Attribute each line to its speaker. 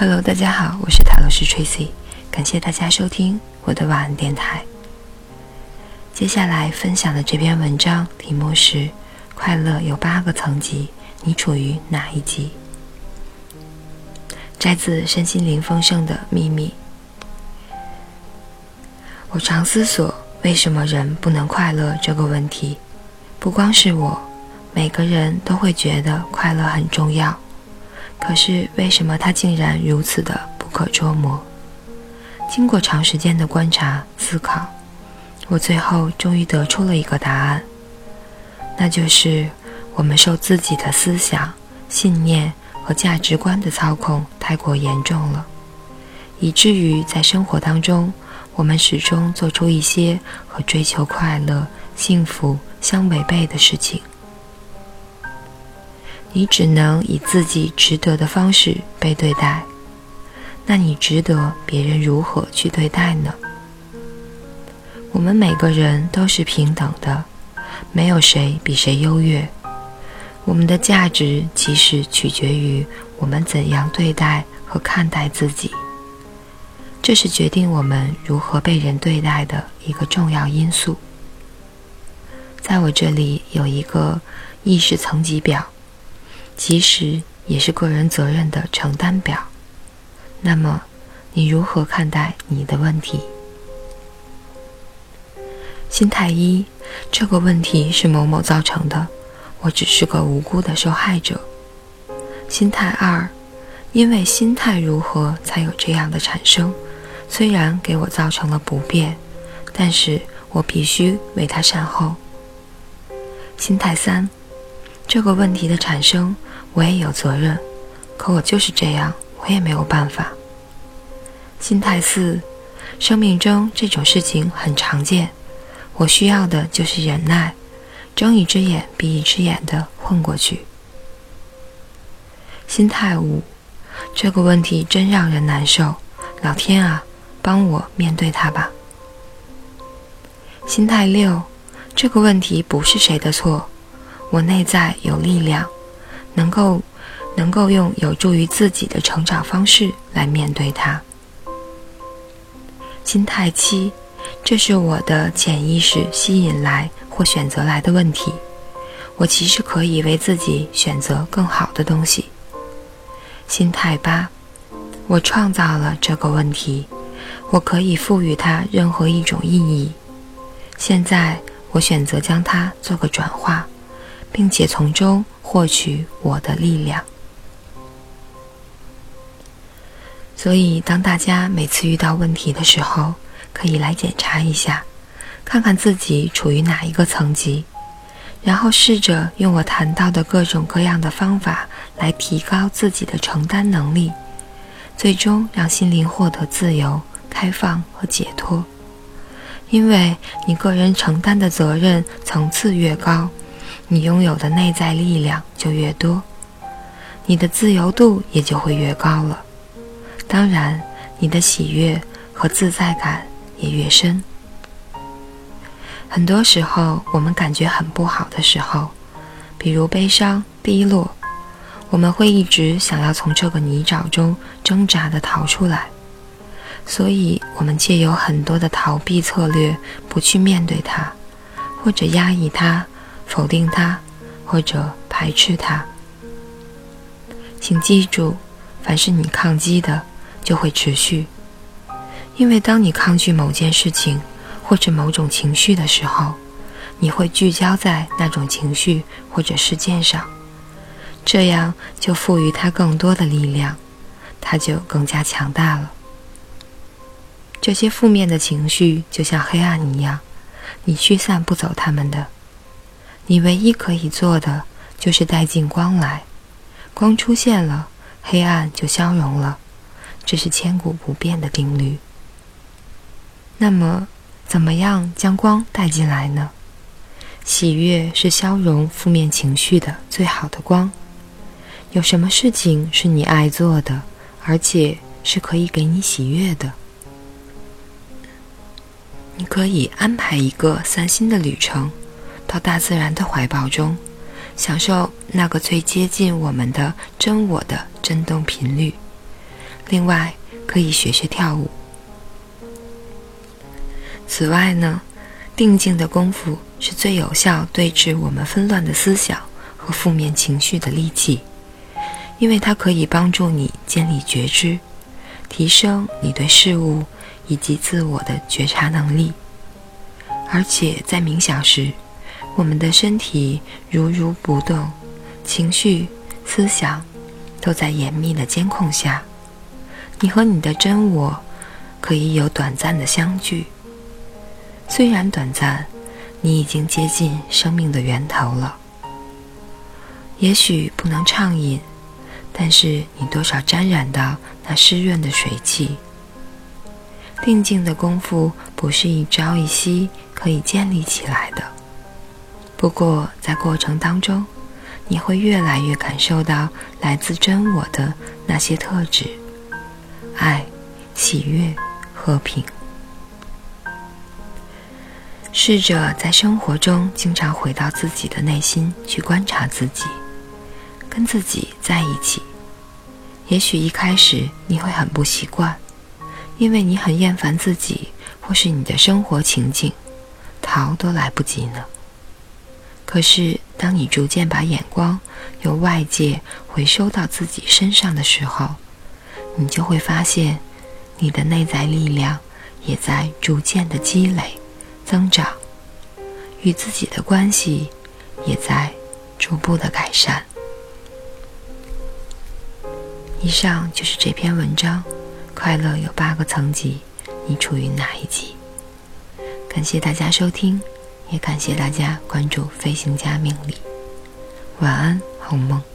Speaker 1: Hello，大家好，我是塔罗师 Tracy，感谢大家收听我的晚安电台。接下来分享的这篇文章题目是“快乐有八个层级，你处于哪一级？”摘自身心灵丰盛的秘密。我常思索为什么人不能快乐这个问题，不光是我，每个人都会觉得快乐很重要。可是为什么它竟然如此的不可捉摸？经过长时间的观察思考，我最后终于得出了一个答案，那就是我们受自己的思想、信念和价值观的操控太过严重了，以至于在生活当中，我们始终做出一些和追求快乐、幸福相违背的事情。你只能以自己值得的方式被对待，那你值得别人如何去对待呢？我们每个人都是平等的，没有谁比谁优越。我们的价值其实取决于我们怎样对待和看待自己，这是决定我们如何被人对待的一个重要因素。在我这里有一个意识层级表。其实也是个人责任的承担表。那么，你如何看待你的问题？心态一，这个问题是某某造成的，我只是个无辜的受害者。心态二，因为心态如何才有这样的产生，虽然给我造成了不便，但是我必须为它善后。心态三，这个问题的产生。我也有责任，可我就是这样，我也没有办法。心态四，生命中这种事情很常见，我需要的就是忍耐，睁一只眼闭一只眼的混过去。心态五，这个问题真让人难受，老天啊，帮我面对它吧。心态六，这个问题不是谁的错，我内在有力量。能够，能够用有助于自己的成长方式来面对它。心态七，这是我的潜意识吸引来或选择来的问题。我其实可以为自己选择更好的东西。心态八，我创造了这个问题，我可以赋予它任何一种意义。现在我选择将它做个转化，并且从中。获取我的力量。所以，当大家每次遇到问题的时候，可以来检查一下，看看自己处于哪一个层级，然后试着用我谈到的各种各样的方法来提高自己的承担能力，最终让心灵获得自由、开放和解脱。因为你个人承担的责任层次越高。你拥有的内在力量就越多，你的自由度也就会越高了。当然，你的喜悦和自在感也越深。很多时候，我们感觉很不好的时候，比如悲伤、低落，我们会一直想要从这个泥沼中挣扎地逃出来，所以我们借有很多的逃避策略，不去面对它，或者压抑它。否定它，或者排斥它。请记住，凡是你抗击的，就会持续。因为当你抗拒某件事情或者某种情绪的时候，你会聚焦在那种情绪或者事件上，这样就赋予它更多的力量，它就更加强大了。这些负面的情绪就像黑暗一样，你驱散不走它们的。你唯一可以做的就是带进光来，光出现了，黑暗就消融了，这是千古不变的定律。那么，怎么样将光带进来呢？喜悦是消融负面情绪的最好的光。有什么事情是你爱做的，而且是可以给你喜悦的？你可以安排一个散心的旅程。到大自然的怀抱中，享受那个最接近我们的真我的振动频率，另外，可以学学跳舞。此外呢，定静的功夫是最有效对治我们纷乱的思想和负面情绪的利器，因为它可以帮助你建立觉知，提升你对事物以及自我的觉察能力。而且在冥想时，我们的身体如如不动，情绪、思想都在严密的监控下。你和你的真我可以有短暂的相聚，虽然短暂，你已经接近生命的源头了。也许不能畅饮，但是你多少沾染到那湿润的水汽。定静的功夫不是一朝一夕可以建立起来的，不过在过程当中，你会越来越感受到来自真我的那些特质。爱、喜悦、和平。试着在生活中经常回到自己的内心去观察自己，跟自己在一起。也许一开始你会很不习惯，因为你很厌烦自己或是你的生活情境，逃都来不及呢。可是当你逐渐把眼光由外界回收到自己身上的时候，你就会发现，你的内在力量也在逐渐的积累、增长，与自己的关系也在逐步的改善。以上就是这篇文章，快乐有八个层级，你处于哪一级？感谢大家收听，也感谢大家关注飞行家命理。晚安，好梦。